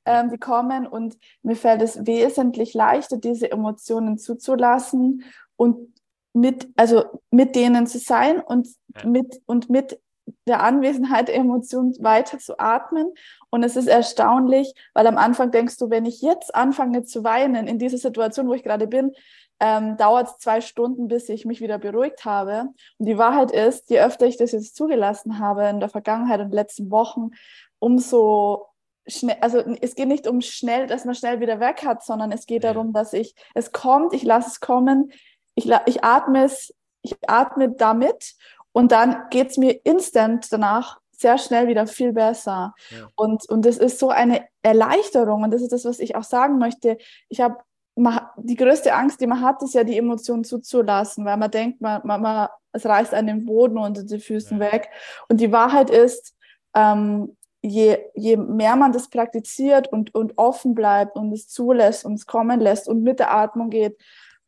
Ähm, die kommen und mir fällt es wesentlich leichter, diese Emotionen zuzulassen und mit, also mit denen zu sein und ja. mit, und mit der Anwesenheit der Emotionen weiter zu atmen. Und es ist erstaunlich, weil am Anfang denkst du, wenn ich jetzt anfange zu weinen in dieser Situation, wo ich gerade bin, ähm, dauert es zwei Stunden, bis ich mich wieder beruhigt habe. Und die Wahrheit ist, je öfter ich das jetzt zugelassen habe in der Vergangenheit und letzten Wochen, umso schnell, also es geht nicht um schnell, dass man schnell wieder weg hat, sondern es geht darum, dass ich, es kommt, ich lasse es kommen, ich, ich atme es, ich atme damit und dann geht es mir instant danach sehr schnell wieder viel besser. Ja. Und, und das ist so eine Erleichterung und das ist das, was ich auch sagen möchte. Ich habe die größte Angst, die man hat, ist ja die Emotionen zuzulassen, weil man denkt, man, man, man es reißt einen den Boden unter die Füßen ja. weg. Und die Wahrheit ist, ähm, je, je mehr man das praktiziert und, und offen bleibt und es zulässt und es kommen lässt und mit der Atmung geht,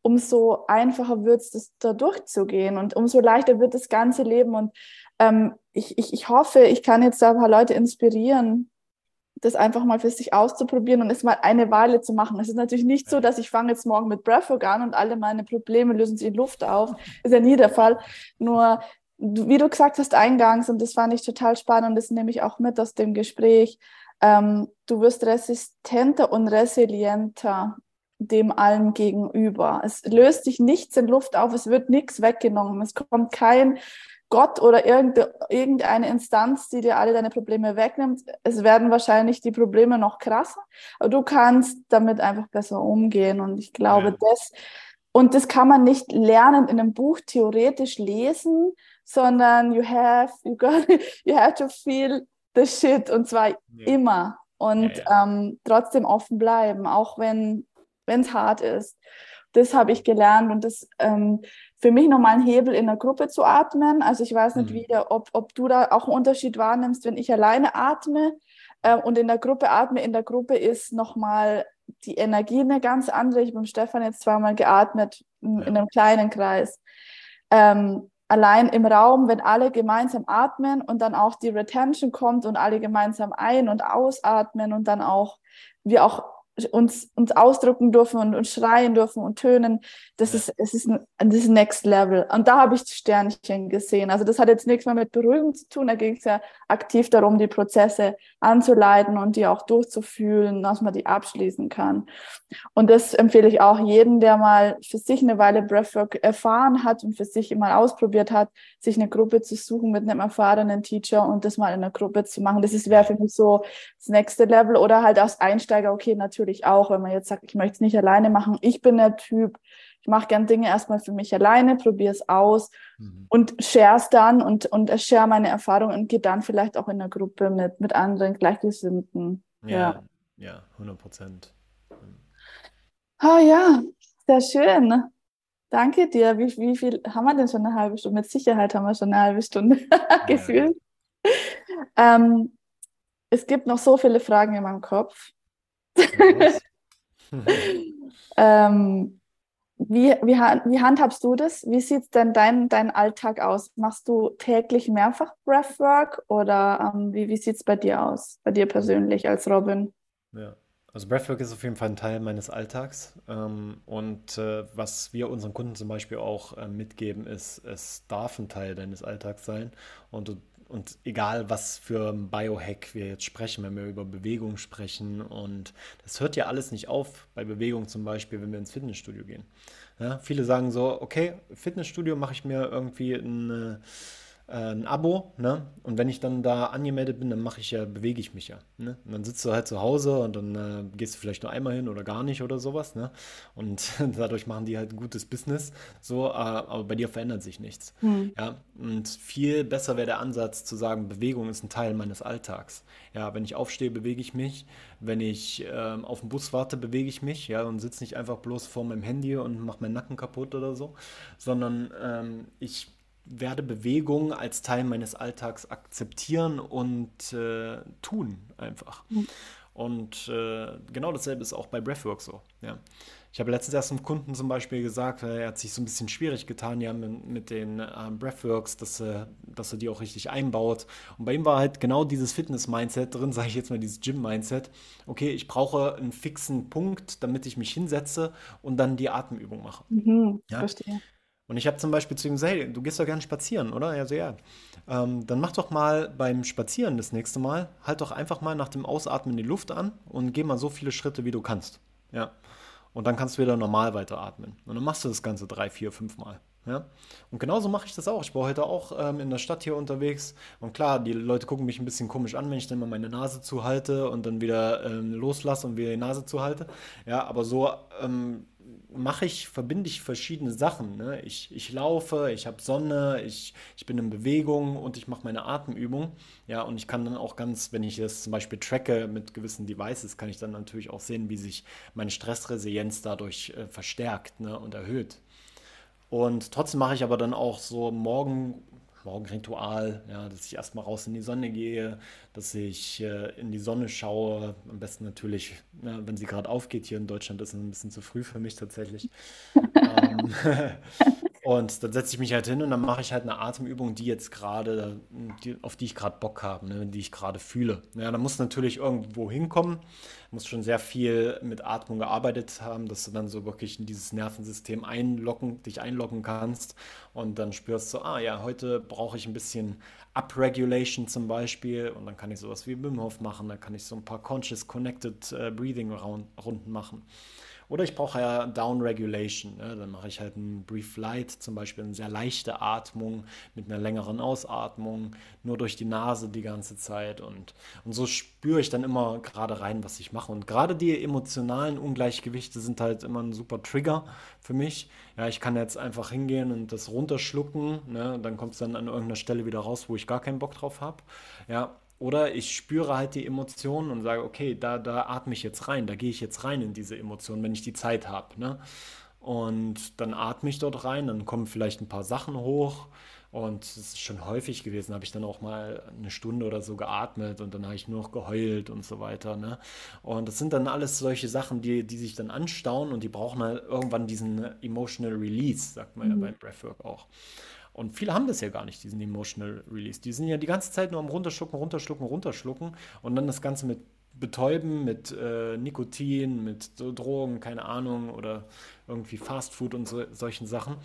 umso einfacher wird es, da durchzugehen und umso leichter wird das ganze Leben. Und ähm, ich, ich, ich hoffe, ich kann jetzt da ein paar Leute inspirieren, das einfach mal für sich auszuprobieren und es mal eine Weile zu machen. Es ist natürlich nicht so, dass ich fange jetzt morgen mit Breathwork an und alle meine Probleme lösen sich in Luft auf. Ist ja nie der Fall. Nur wie du gesagt hast eingangs, und das fand ich total spannend, und das nehme ich auch mit aus dem Gespräch, ähm, du wirst resistenter und resilienter dem allem gegenüber. Es löst sich nichts in Luft auf, es wird nichts weggenommen, es kommt kein Gott oder irgendeine Instanz, die dir alle deine Probleme wegnimmt. Es werden wahrscheinlich die Probleme noch krasser, aber du kannst damit einfach besser umgehen. Und ich glaube, ja. das, und das kann man nicht lernen in einem Buch theoretisch lesen, sondern you have, you got, you have to feel the shit und zwar ja. immer und ja, ähm, trotzdem offen bleiben, auch wenn es hart ist. Das habe ich gelernt und das ähm, für mich nochmal ein Hebel in der Gruppe zu atmen. Also ich weiß nicht mhm. wieder, ob, ob du da auch einen Unterschied wahrnimmst, wenn ich alleine atme äh, und in der Gruppe atme. In der Gruppe ist nochmal die Energie eine ganz andere. Ich habe mit Stefan jetzt zweimal geatmet in, in einem kleinen Kreis. Ähm, allein im Raum, wenn alle gemeinsam atmen und dann auch die Retention kommt und alle gemeinsam ein- und ausatmen und dann auch wir auch uns, uns ausdrücken dürfen und, und schreien dürfen und tönen, das ja. ist, es ist ein, das ist Next Level. Und da habe ich Sternchen gesehen. Also das hat jetzt nichts mehr mit Beruhigung zu tun. Da ging es ja aktiv darum, die Prozesse anzuleiten und die auch durchzufühlen, dass man die abschließen kann. Und das empfehle ich auch jedem, der mal für sich eine Weile Breathwork erfahren hat und für sich mal ausprobiert hat, sich eine Gruppe zu suchen mit einem erfahrenen Teacher und das mal in einer Gruppe zu machen. Das wäre für mich so das nächste Level oder halt als Einsteiger, okay, natürlich auch, wenn man jetzt sagt, ich möchte es nicht alleine machen. Ich bin der Typ, ich mache gern Dinge erstmal für mich alleine, probiere es aus mhm. und share es dann und, und share meine Erfahrungen und gehe dann vielleicht auch in einer Gruppe mit, mit anderen Gleichgesinnten. Ja, ja, 100 Prozent. Ah ja, sehr schön. Danke dir. Wie, wie viel haben wir denn schon eine halbe Stunde? Mit Sicherheit haben wir schon eine halbe Stunde gefühlt. Ähm, es gibt noch so viele Fragen in meinem Kopf. ähm, wie, wie, wie handhabst du das? Wie sieht denn dein, dein Alltag aus? Machst du täglich mehrfach Breathwork oder ähm, wie, wie sieht es bei dir aus, bei dir persönlich als Robin? Ja, also Breathwork ist auf jeden Fall ein Teil meines Alltags. Ähm, und äh, was wir unseren Kunden zum Beispiel auch äh, mitgeben, ist, es darf ein Teil deines Alltags sein. Und du und egal, was für Biohack wir jetzt sprechen, wenn wir über Bewegung sprechen, und das hört ja alles nicht auf, bei Bewegung zum Beispiel, wenn wir ins Fitnessstudio gehen. Ja, viele sagen so, okay, Fitnessstudio mache ich mir irgendwie eine ein Abo, ne? Und wenn ich dann da angemeldet bin, dann mache ich ja, bewege ich mich ja. Ne? Und dann sitzt du halt zu Hause und dann äh, gehst du vielleicht nur einmal hin oder gar nicht oder sowas, ne? Und dadurch machen die halt ein gutes Business. So, äh, aber bei dir verändert sich nichts. Mhm. Ja. Und viel besser wäre der Ansatz zu sagen, Bewegung ist ein Teil meines Alltags. Ja, wenn ich aufstehe, bewege ich mich. Wenn ich ähm, auf den Bus warte, bewege ich mich, ja, und sitze nicht einfach bloß vor meinem Handy und mache meinen Nacken kaputt oder so, sondern ähm, ich werde Bewegung als Teil meines Alltags akzeptieren und äh, tun einfach. Mhm. Und äh, genau dasselbe ist auch bei Breathwork so. Ja. Ich habe letztens erst einem Kunden zum Beispiel gesagt, er hat sich so ein bisschen schwierig getan ja, mit, mit den äh, Breathworks, dass, äh, dass er die auch richtig einbaut. Und bei ihm war halt genau dieses Fitness-Mindset drin, sage ich jetzt mal, dieses Gym-Mindset. Okay, ich brauche einen fixen Punkt, damit ich mich hinsetze und dann die Atemübung mache. Mhm, ja? Verstehe. Und ich habe zum Beispiel zu ihm gesagt, hey, du gehst doch gerne spazieren, oder? Er so, ja. Ähm, dann mach doch mal beim Spazieren das nächste Mal, halt doch einfach mal nach dem Ausatmen die Luft an und geh mal so viele Schritte, wie du kannst. Ja. Und dann kannst du wieder normal weiteratmen. Und dann machst du das Ganze drei, vier, fünf Mal. Ja? Und genauso mache ich das auch. Ich war heute auch ähm, in der Stadt hier unterwegs. Und klar, die Leute gucken mich ein bisschen komisch an, wenn ich dann mal meine Nase zuhalte und dann wieder ähm, loslasse und wieder die Nase zuhalte. Ja, aber so ähm, mache ich, verbinde ich verschiedene Sachen. Ne? Ich, ich laufe, ich habe Sonne, ich, ich bin in Bewegung und ich mache meine Atemübung. Ja, und ich kann dann auch ganz, wenn ich das zum Beispiel tracke mit gewissen Devices, kann ich dann natürlich auch sehen, wie sich meine Stressresilienz dadurch äh, verstärkt ne, und erhöht. Und trotzdem mache ich aber dann auch so morgen Morgenritual, ja, dass ich erstmal raus in die Sonne gehe, dass ich äh, in die Sonne schaue. Am besten natürlich, ja, wenn sie gerade aufgeht. Hier in Deutschland ist es ein bisschen zu früh für mich tatsächlich. ähm, Und dann setze ich mich halt hin und dann mache ich halt eine Atemübung, die jetzt gerade, auf die ich gerade Bock habe, ne, die ich gerade fühle. Ja, da muss natürlich irgendwo hinkommen, muss schon sehr viel mit Atmung gearbeitet haben, dass du dann so wirklich in dieses Nervensystem einloggen, dich einloggen kannst und dann spürst du, ah ja, heute brauche ich ein bisschen Upregulation zum Beispiel und dann kann ich sowas wie Wim Hof machen, dann kann ich so ein paar Conscious Connected äh, Breathing Runden machen. Oder ich brauche ja Down Regulation. Ne? Dann mache ich halt einen Brief Light, zum Beispiel eine sehr leichte Atmung mit einer längeren Ausatmung, nur durch die Nase die ganze Zeit. Und, und so spüre ich dann immer gerade rein, was ich mache. Und gerade die emotionalen Ungleichgewichte sind halt immer ein super Trigger für mich. Ja, ich kann jetzt einfach hingehen und das runterschlucken. Ne? Dann kommt es dann an irgendeiner Stelle wieder raus, wo ich gar keinen Bock drauf habe. Ja, oder ich spüre halt die Emotionen und sage, okay, da, da atme ich jetzt rein, da gehe ich jetzt rein in diese Emotionen, wenn ich die Zeit habe. Ne? Und dann atme ich dort rein, dann kommen vielleicht ein paar Sachen hoch. Und es ist schon häufig gewesen, habe ich dann auch mal eine Stunde oder so geatmet und dann habe ich nur noch geheult und so weiter. Ne? Und das sind dann alles solche Sachen, die, die sich dann anstauen und die brauchen halt irgendwann diesen Emotional Release, sagt man mhm. ja beim Breathwork auch. Und viele haben das ja gar nicht, diesen Emotional Release. Die sind ja die ganze Zeit nur am Runterschlucken, Runterschlucken, Runterschlucken und dann das Ganze mit Betäuben, mit äh, Nikotin, mit Drogen, keine Ahnung, oder irgendwie Fastfood und so, solchen Sachen.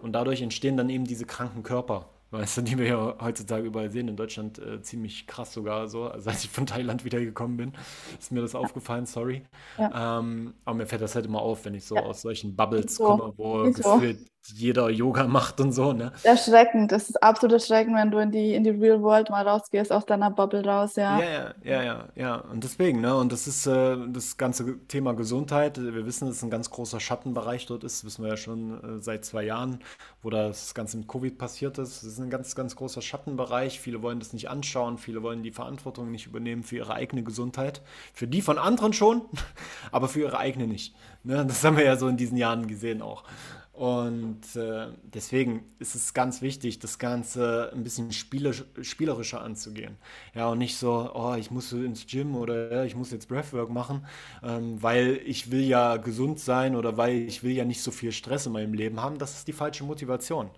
Und dadurch entstehen dann eben diese kranken Körper weißt du, die wir ja heutzutage überall sehen, in Deutschland äh, ziemlich krass sogar so. Also als ich von Thailand wiedergekommen bin, ist mir das aufgefallen, sorry. Ja. Ähm, aber mir fällt das halt immer auf, wenn ich so ja. aus solchen Bubbles so. komme, wo gefühlt jeder Yoga macht und so, ne? Erschreckend, das ist absolut erschreckend, wenn du in die, in die Real World mal rausgehst, aus deiner Bubble raus, ja. Ja, ja, ja, ja, ja. Und deswegen, ne? Und das ist äh, das ganze Thema Gesundheit. Wir wissen, dass es ein ganz großer Schattenbereich dort ist, das wissen wir ja schon äh, seit zwei Jahren, wo das Ganze mit Covid passiert ist. Das ist ein ganz, ganz großer Schattenbereich. Viele wollen das nicht anschauen, viele wollen die Verantwortung nicht übernehmen für ihre eigene Gesundheit. Für die von anderen schon, aber für ihre eigene nicht. Ne? Das haben wir ja so in diesen Jahren gesehen auch. Und äh, deswegen ist es ganz wichtig, das Ganze ein bisschen spielerisch, spielerischer anzugehen. Ja, und nicht so, oh, ich muss ins Gym oder ja, ich muss jetzt Breathwork machen, ähm, weil ich will ja gesund sein oder weil ich will ja nicht so viel Stress in meinem Leben haben. Das ist die falsche Motivation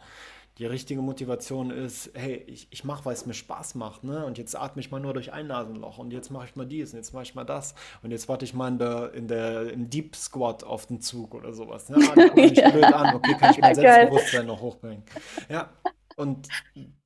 die richtige Motivation ist, hey, ich, ich mache, weil es mir Spaß macht, ne? Und jetzt atme ich mal nur durch ein Nasenloch und jetzt mache ich mal dies und jetzt mache ich mal das und jetzt warte ich mal in der, in der, im Deep Squat auf den Zug oder sowas. Ne? Ah, ich ja. blöd an, okay, kann ich mein Selbstbewusstsein noch hochbringen. Ja, und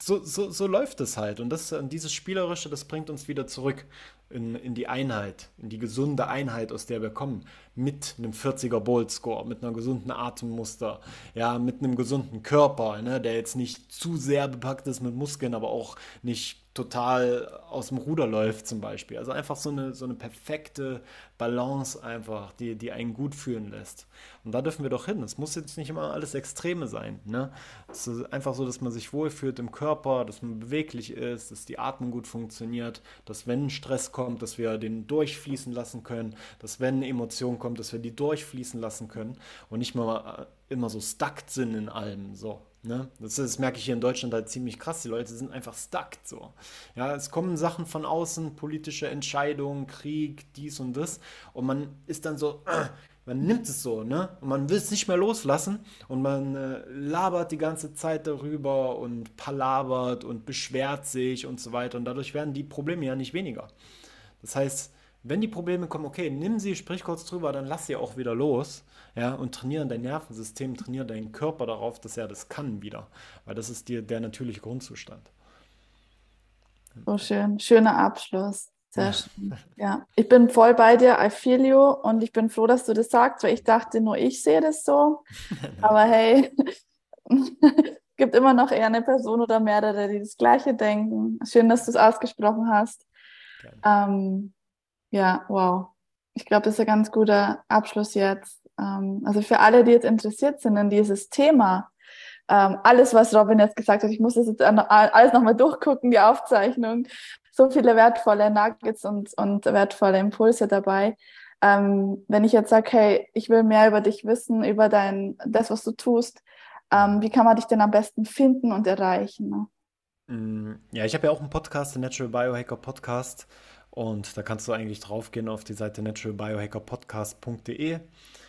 so, so, so läuft es halt. Und das, dieses Spielerische, das bringt uns wieder zurück in, in die Einheit, in die gesunde Einheit, aus der wir kommen. Mit einem 40er Bolt Score, mit einer gesunden Atemmuster, ja, mit einem gesunden Körper, ne, der jetzt nicht zu sehr bepackt ist mit Muskeln, aber auch nicht total aus dem Ruder läuft zum Beispiel. Also einfach so eine, so eine perfekte Balance einfach, die, die einen gut fühlen lässt. Und da dürfen wir doch hin. Es muss jetzt nicht immer alles Extreme sein. Ne? Es ist einfach so, dass man sich wohlfühlt im Körper, dass man beweglich ist, dass die Atmung gut funktioniert, dass wenn Stress kommt, dass wir den durchfließen lassen können, dass wenn eine Emotion kommt, dass wir die durchfließen lassen können und nicht mal immer so stuck sind in allem. So. Ne? Das, das, merke ich hier in Deutschland halt ziemlich krass. Die Leute sind einfach stuck so. Ja, es kommen Sachen von außen, politische Entscheidungen, Krieg, dies und das. Und man ist dann so, äh, man nimmt es so, ne? Und man will es nicht mehr loslassen und man äh, labert die ganze Zeit darüber und palabert und beschwert sich und so weiter. Und dadurch werden die Probleme ja nicht weniger. Das heißt, wenn die Probleme kommen, okay, nimm sie, sprich kurz drüber, dann lass sie auch wieder los. Ja, und trainiere dein Nervensystem, trainiere deinen Körper darauf, dass er das kann wieder. Weil das ist dir der natürliche Grundzustand. So schön. Schöner Abschluss. Sehr schön. Ja, ich bin voll bei dir. I feel you. Und ich bin froh, dass du das sagst, weil ich dachte, nur ich sehe das so. Aber hey, gibt immer noch eher eine Person oder mehrere, die das Gleiche denken. Schön, dass du es ausgesprochen hast. Ähm, ja, wow. Ich glaube, das ist ein ganz guter Abschluss jetzt. Ähm, also für alle, die jetzt interessiert sind in dieses Thema, ähm, alles, was Robin jetzt gesagt hat, ich muss das jetzt alles nochmal durchgucken, die Aufzeichnung. So viele wertvolle Nuggets und, und wertvolle Impulse dabei. Ähm, wenn ich jetzt sage, hey, ich will mehr über dich wissen, über dein, das, was du tust, ähm, wie kann man dich denn am besten finden und erreichen? Mm, ja, ich habe ja auch einen Podcast, den Natural Biohacker Podcast. Und da kannst du eigentlich draufgehen auf die Seite naturalbiohackerpodcast.de.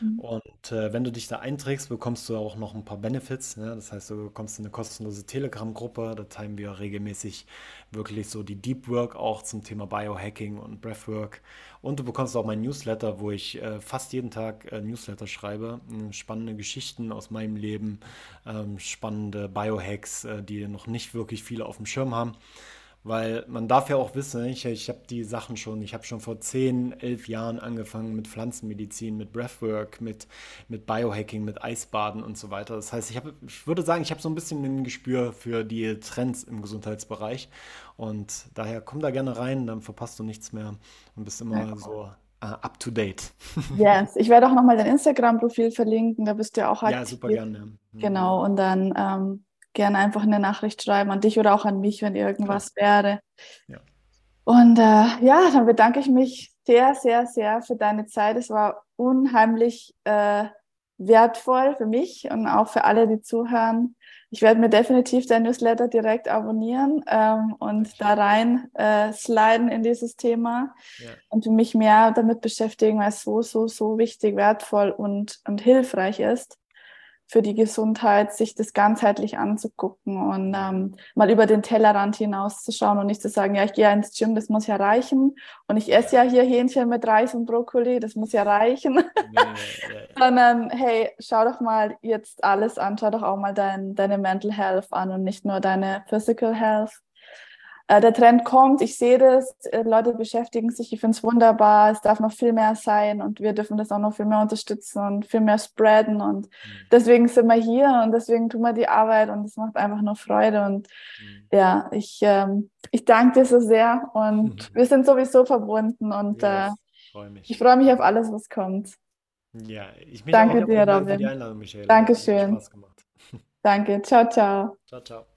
Mhm. Und äh, wenn du dich da einträgst, bekommst du auch noch ein paar Benefits. Ne? Das heißt, du bekommst eine kostenlose Telegram-Gruppe. Da teilen wir regelmäßig wirklich so die Deep Work auch zum Thema Biohacking und Breathwork. Und du bekommst auch mein Newsletter, wo ich äh, fast jeden Tag äh, Newsletter schreibe. Hm, Spannende Geschichten aus meinem Leben, ähm, spannende Biohacks, äh, die noch nicht wirklich viele auf dem Schirm haben. Weil man darf ja auch wissen, ich, ich habe die Sachen schon, ich habe schon vor 10, 11 Jahren angefangen mit Pflanzenmedizin, mit Breathwork, mit, mit Biohacking, mit Eisbaden und so weiter. Das heißt, ich, hab, ich würde sagen, ich habe so ein bisschen ein Gespür für die Trends im Gesundheitsbereich. Und daher komm da gerne rein, dann verpasst du nichts mehr und bist immer Ja, so uh, up to date. Yes, ich werde auch nochmal dein Instagram-Profil verlinken, da bist du ja auch Ja, super aktiv. gerne. Mhm. Genau, und dann ähm, gerne einfach eine Nachricht schreiben an dich oder auch an mich, wenn irgendwas wäre. Ja. Und äh, ja, dann bedanke ich mich sehr, sehr, sehr für deine Zeit. Es war unheimlich äh, wertvoll für mich und auch für alle, die zuhören. Ich werde mir definitiv dein Newsletter direkt abonnieren ähm, und da rein äh, sliden in dieses Thema Ja, und mich mehr damit beschäftigen, weil es so, so, so wichtig, wertvoll und, und hilfreich ist für die Gesundheit, sich das ganzheitlich anzugucken und ähm, mal über den Tellerrand hinauszuschauen und nicht zu sagen, ja, ich gehe ins Gym, das muss ja reichen und ich esse ja, hier Hähnchen mit Reis und Brokkoli, das muss ja reichen, sondern hey, schau doch mal jetzt alles an, schau doch auch mal dein, deine Mental Health an und nicht nur deine Physical Health. Äh, der Trend kommt, ich sehe das, äh, Leute beschäftigen sich, ich finde es wunderbar, es darf noch viel mehr sein und wir dürfen das auch noch viel mehr unterstützen und viel mehr spreaden und Mhm. deswegen sind wir hier und deswegen tun wir die Arbeit und es macht einfach nur Freude und ja, ich, ähm, ich danke dir so sehr und Mhm. wir sind sowieso verbunden und äh, Yes, freue ich mich. freue mich auf alles, was kommt. Ja, ich mich auch. Danke dir, Vielen Dank für die Robin. Einladung, Michaela. Hat Dankeschön. Danke. Ciao, ciao. Ciao, ciao.